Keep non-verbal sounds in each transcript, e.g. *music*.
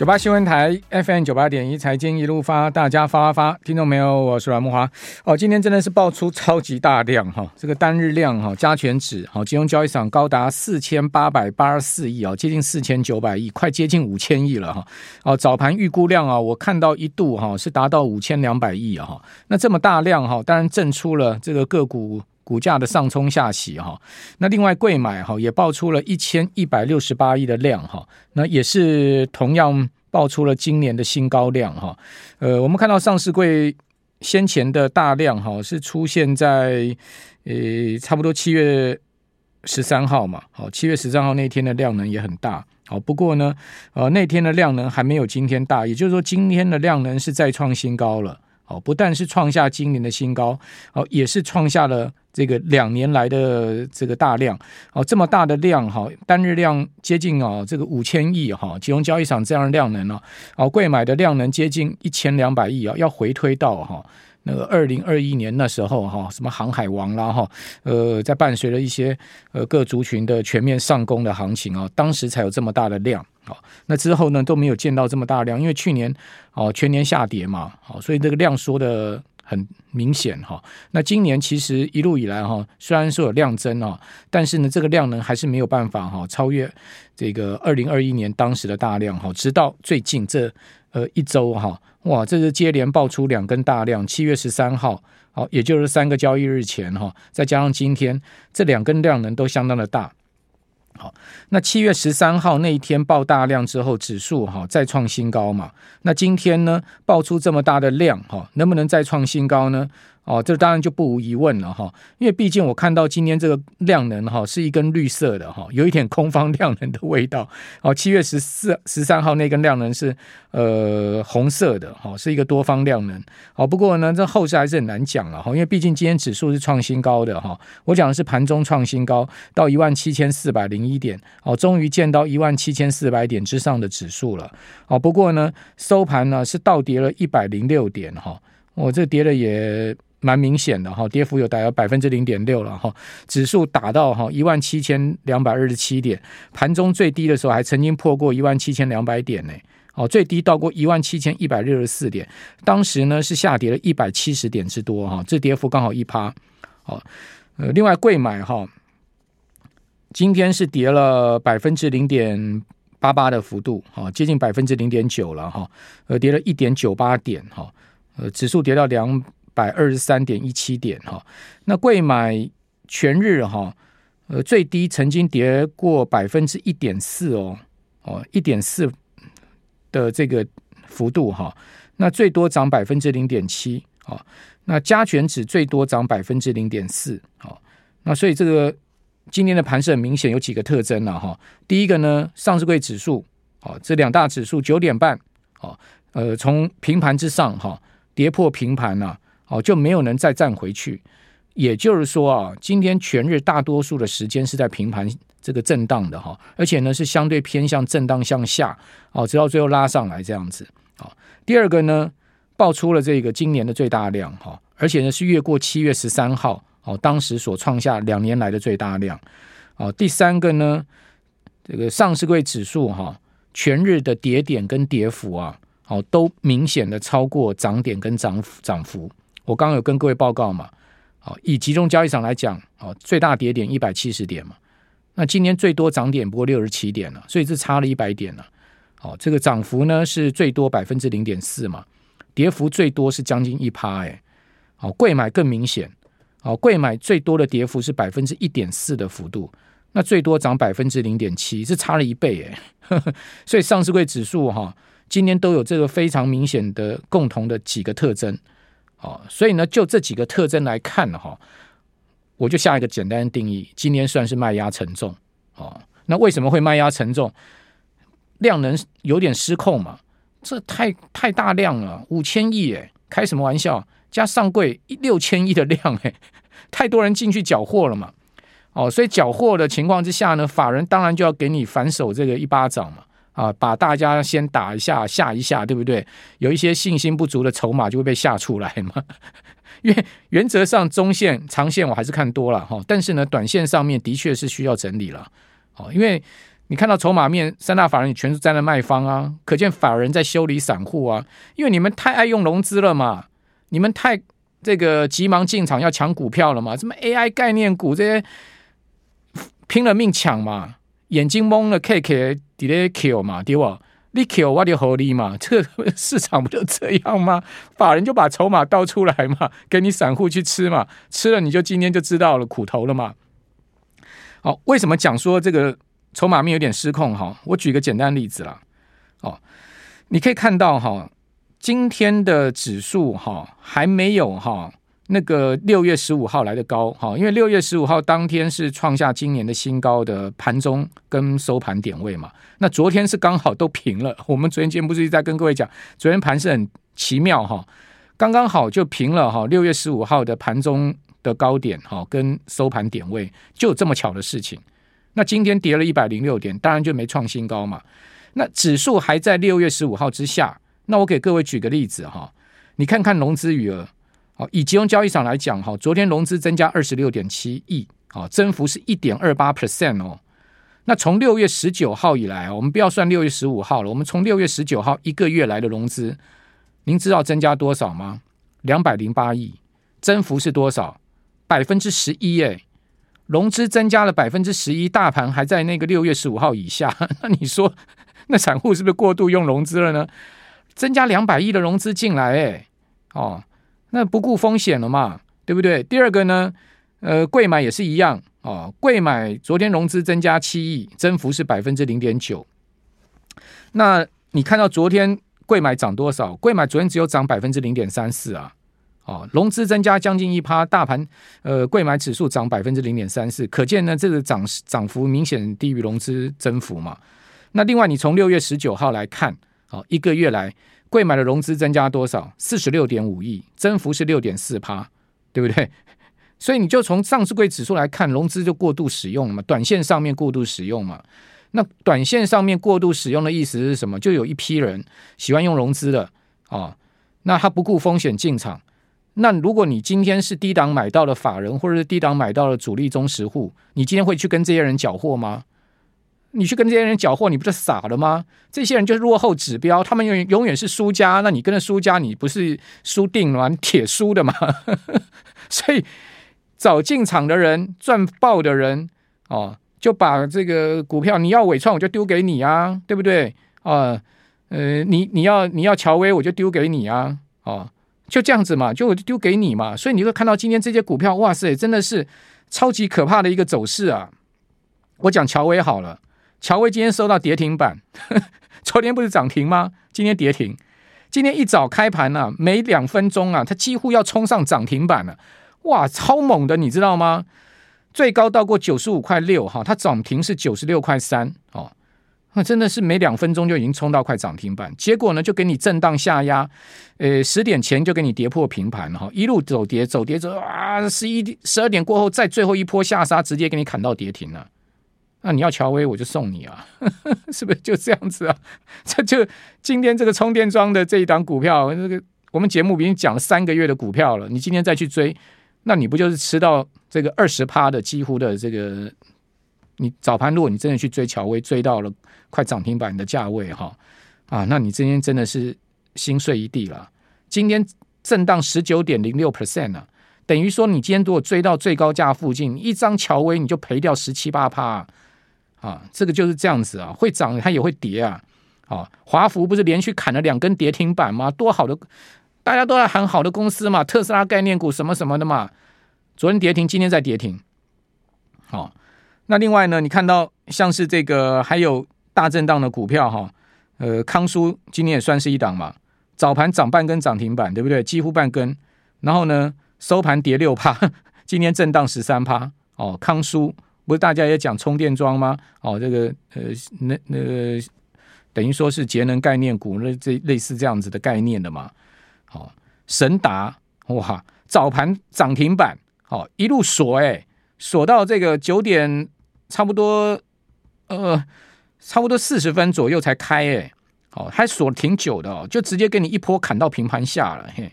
九八新闻台 FM 九八点一财经一路发，大家发发发，听众没有？我是阮慕驊。哦，今天真的是爆出超级大量哈，这个单日量哈，加权指好，金融交易场高达四千八百八十四亿啊，接近四千九百亿，快接近五千亿了哈。哦，早盘预估量啊，我看到一度哈是达到五千两百亿啊哈。那这么大量哈，当然震出了这个个股。股价的上冲下洗哈，那另外柜买哈也爆出了一千一百六十八亿的量哈，那也是同样爆出了今年的新高量哈。呃，我们看到上市柜先前的大量哈是出现在呃差不多七月十三号嘛，好，七月十三号那天的量能也很大，好，不过呢，呃那天的量能还没有今天大，也就是说今天的量能是再创新高了。哦，不但是创下今年的新高，哦，也是创下了这个两年来的这个大量，哦，这么大的量哈，单日量接近啊这个五千亿哈，金融交易场这样的量能呢，哦，柜买的量能接近一千两百亿啊，要回推到哈。那个二零二一年那时候哈，什么航海王啦哈，呃，在伴随着一些呃各族群的全面上攻的行情啊，当时才有这么大的量好。那之后呢都没有见到这么大量，因为去年哦全年下跌嘛，好，所以这个量缩的很明显哈。那今年其实一路以来哈，虽然说有量增啊，但是呢这个量呢还是没有办法哈超越这个二零二一年当时的大量哈，直到最近这呃一周哈。哇，这是接连爆出两根大量，七月十三号，好，也就是三个交易日前哈，再加上今天这两根量能都相当的大，好，那七月十三号那一天爆大量之后，指数哈再创新高嘛，那今天呢爆出这么大的量哈，能不能再创新高呢？哦，这当然就不无疑问了哈，因为毕竟我看到今天这个量能哈是一根绿色的哈，有一点空方量能的味道。哦，七月十四、十三号那根量能是呃红色的哈，是一个多方量能。哦，不过呢，这后市还是很难讲了哈，因为毕竟今天指数是创新高的哈。我讲的是盘中创新高到一万七千四百零一点，哦，终于见到一万七千四百点之上的指数了。哦，不过呢，收盘呢是倒跌了一百零六点哈，我这跌了也。蛮明显的哈，跌幅有大约百分之零点六了哈，指数打到哈一万七千两百二十七点，盘中最低的时候还曾经破过一万七千两百点呢，哦，最低到过一万七千一百六十四点，当时呢是下跌了一百七十点之多哈，这跌幅刚好一趴，哦，呃，另外贵买哈，今天是跌了百分之零点八八的幅度，哈，接近百分之零点九了哈，呃，跌了一点九八点哈，呃，指数跌到两。百二十三点一七点哈，那贵买全日哈，呃，最低曾经跌过百分之一点四哦哦，一点四的这个幅度哈，那最多涨百分之零点七啊，那加权指最多涨百分之零点四啊，那所以这个今天的盘势很明显有几个特征了哈，第一个呢，上市柜指数啊，这两大指数九点半啊，呃，从平盘之上哈跌破平盘了。哦，就没有能再站回去，也就是说啊，今天全日大多数的时间是在平盘这个震荡的哈，而且呢是相对偏向震荡向下，哦，直到最后拉上来这样子。啊，第二个呢，爆出了这个今年的最大量哈，而且呢是越过七月十三号哦，当时所创下两年来的最大量。哦，第三个呢，这个上市柜指数哈，全日的跌点跟跌幅啊，哦，都明显的超过涨点跟涨涨幅。我刚刚有跟各位报告嘛，好，以集中交易场来讲，哦，最大跌点一百七十点嘛，那今天最多涨点不过六十七点了，所以是差了一百点了，好，这个涨幅呢是最多百分之零点四嘛，跌幅最多是将近一趴，哎，好，贵买更明显，好，贵买最多的跌幅是百分之一点四的幅度，那最多涨百分之零点七，是差了一倍，哎，*laughs* 所以上市柜指数哈，今天都有这个非常明显的共同的几个特征。哦，所以呢，就这几个特征来看哈，我就下一个简单的定义，今天算是卖压沉重。哦，那为什么会卖压沉重？量能有点失控嘛，这太太大量了，五千亿哎，开什么玩笑？加上柜六千亿的量诶，*laughs* 太多人进去缴货了嘛。哦，所以缴货的情况之下呢，法人当然就要给你反手这个一巴掌嘛。啊，把大家先打一下，吓一下，对不对？有一些信心不足的筹码就会被吓出来嘛。*laughs* 因为原则上中线、长线我还是看多了哈，但是呢，短线上面的确是需要整理了。哦，因为你看到筹码面三大法人也全是站在卖方啊，可见法人在修理散户啊，因为你们太爱用融资了嘛，你们太这个急忙进场要抢股票了嘛，什么 AI 概念股这些拼了命抢嘛，眼睛蒙了 K K 底咧 Q 嘛，对吧？你 kill 我就合理嘛，*laughs* 这市场不就这样吗？法人就把筹码倒出来嘛，给你散户去吃嘛，吃了你就今天就知道了苦头了嘛。好，为什么讲说这个筹码面有点失控？哈，我举个简单例子啦。哦，你可以看到哈，今天的指数哈还没有哈。那个六月十五号来的高，哈，因为六月十五号当天是创下今年的新高的盘中跟收盘点位嘛。那昨天是刚好都平了。*laughs* 我们昨天节目不是一直在跟各位讲，昨天盘是很奇妙哈，刚刚好就平了哈。六月十五号的盘中的高点哈跟收盘点位就这么巧的事情。那今天跌了一百零六点，当然就没创新高嘛。那指数还在六月十五号之下。那我给各位举个例子哈，你看看融资余额。以集中交易场来讲，哈，昨天融资增加二十六点七亿，哦，增幅是一点二八 percent 哦。那从六月十九号以来，我们不要算六月十五号了，我们从六月十九号一个月来的融资，您知道增加多少吗？两百零八亿，增幅是多少？百分之十一，哎，融资增加了百分之十一，大盘还在那个六月十五号以下，*laughs* 那你说，那散户是不是过度用融资了呢？增加两百亿的融资进来，哎，哦。那不顾风险了嘛，对不对？第二个呢，呃，柜买也是一样啊。柜买昨天融资增加七亿，增幅是百分之零点九。那你看到昨天柜买涨多少？柜买昨天只有涨百分之零点三四啊。哦，融资增加将近一趴，大盘呃柜买指数涨百分之零点三四，可见呢这个涨涨幅明显低于融资增幅嘛。那另外你从六月十九号来看，哦，一个月来。贵买的融资增加多少？四十六点五亿，增幅是六点四趴，对不对？*laughs* 所以你就从上市柜指数来看，融资就过度使用了嘛，短线上面过度使用嘛。那短线上面过度使用的意思是什么？就有一批人喜欢用融资的啊、那他不顾风险进场。那如果你今天是低档买到了法人，或者是低档买到了主力中实户，你今天会去跟这些人搅和吗？你去跟这些人搅和，你不是傻了吗？这些人就是落后指标，他们永永远是输家。那你跟着输家，你不是输定了吗？你铁输的嘛。所以早进场的人赚爆的人哦，就把这个股票，你要纬创我就丢给你啊，对不对？啊，呃，你你要你要乔威我就丢给你啊，哦，就这样子嘛，就我就丢给你嘛。所以你会看到今天这些股票，哇塞，真的是超级可怕的一个走势啊！我讲乔威好了。乔威今天收到跌停板，*laughs* 昨天不是涨停吗？今天跌停。今天一早开盘啊，没两分钟啊，它几乎要冲上涨停板了，哇，超猛的，你知道吗？最高到过九十五块六哈，它涨停是九十六块三哦，那真的是没两分钟就已经冲到快涨停板。结果呢，就给你震荡下压，呃，十点前就给你跌破平盘哈，一路走跌走跌走啊，十一十二点过后再最后一波下杀，直接给你砍到跌停了。那你要乔威，我就送你啊，*laughs* 是不是就这样子啊？*laughs* 这就今天这个充电桩的这一档股票，这个我们节目已经讲了三个月的股票了，你今天再去追，那你不就是吃到这个二十趴的几乎的这个？你早盘如果你真的去追乔威，追到了快涨停板的价位哈啊，那你今天真的是心碎一地了。今天震荡十九点零六 percent 啊，等于说你今天如果追到最高价附近，一张乔威你就赔掉十七八趴。啊这个就是这样子啊，会涨它也会跌啊。啊，华孚不是连续砍了两根跌停板吗？多好的，大家都在喊好的公司嘛，特斯拉概念股什么什么的嘛。昨天跌停，今天再跌停。好，啊，那另外呢，你看到像是这个还有大震荡的股票哈，呃，康舒今天也算是一档嘛，早盘涨半根涨停板，对不对？几乎半根，然后呢收盘跌六趴，今天震荡十三趴。哦，康舒。不是大家也讲充电桩吗？哦，这个呃，那那个等于说是节能概念股，那这类似这样子的概念的嘛。好、哦，神达哇，早盘涨停板，好、哦、一路锁哎，锁到这个九点差不多呃，差不多四十分左右才开哎，哦，还锁挺久的哦，就直接给你一波砍到平盘下了嘿，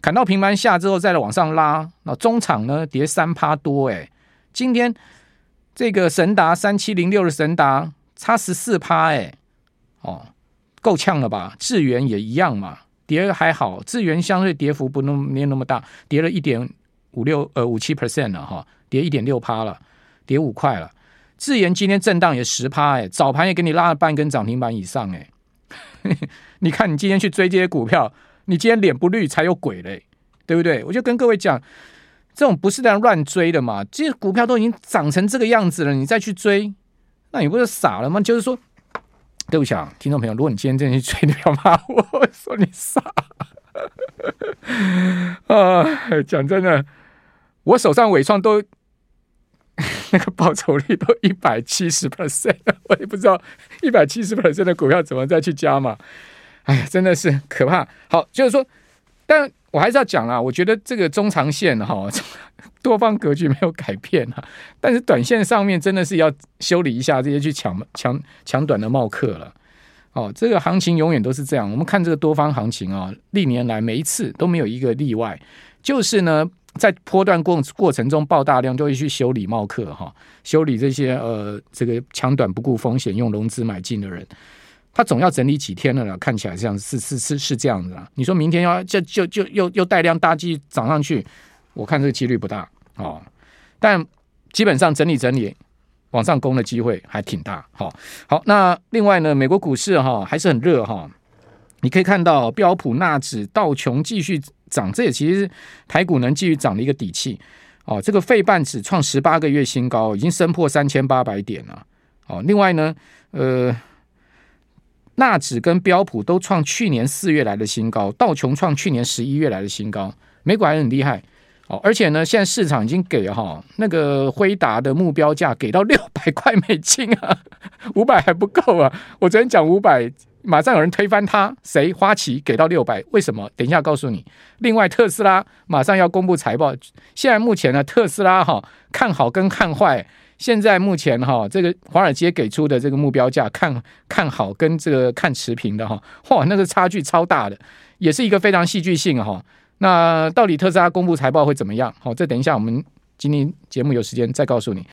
砍到平盘下之后再往上拉，那中场呢跌三趴多哎，今天。这个神达三七零六的神达差十四趴哎，哦，够呛了吧？智源也一样嘛，跌还好，智源相对跌幅不那么没那么大，跌了一点五六呃五七 percent 了哈，跌一点六趴了，跌五块了。智源今天震荡也十趴哎，早盘也给你拉了半根涨停板以上哎，*laughs* 你看你今天去追这些股票，你今天脸不绿才有鬼嘞，对不对？我就跟各位讲。这种不是这样乱追的嘛？这些股票都已经涨成这个样子了，你再去追，那你不是傻了吗？就是说，对不起啊，听众朋友，如果你今天真的去追，你要骂我，说你傻。*laughs* 啊，讲真的，我手上纬创都 *laughs* 那个报酬率都一百七十 percent，我也不知道一百七十 percent 的股票怎么再去加嘛？哎呀，真的是可怕。好，就是说，但。我还是要讲啦，我觉得这个中长线哈，*laughs* 多方格局没有改变啊，但是短线上面真的是要修理一下这些去抢抢抢短的冒客了。哦，这个行情永远都是这样。我们看这个多方行情啊，历年来每一次都没有一个例外，就是呢，在波段过过程中爆大量，就会去修理冒客哈，修理这些呃这个抢短不顾风险用融资买进的人。他总要整理几天了，看起来这样是是是是这样子啊。你说明天要就就就又又带量大继续涨上去，我看这个几率不大哦。但基本上整理整理往上攻的机会还挺大。好，好，那另外呢，美国股市哈还是很热哈。你可以看到标普、纳指、道琼继续涨，这也其实台股能继续涨的一个底气哦。这个费半指创十八个月新高，已经升破三千八百点了。哦，另外呢，呃。纳指跟标普都创去年四月来的新高，道琼创去年十一月来的新高，美股还很厉害哦。而且呢，现在市场已经给哈那个辉达的目标价给到 *laughs* 六百块美金啊，五百还不够啊。我昨天讲五百，马上有人推翻它，谁？花旗给到六百，为什么？等一下告诉你。另外，特斯拉马上要公布财报，现在目前呢，特斯拉哈看好跟看坏。现在目前哈，这个华尔街给出的这个目标价，看看好跟这个看持平的哈，哇，那个差距超大的，也是一个非常戏剧性哈。那到底特斯拉公布财报会怎么样？好，这等一下我们今天节目有时间再告诉你。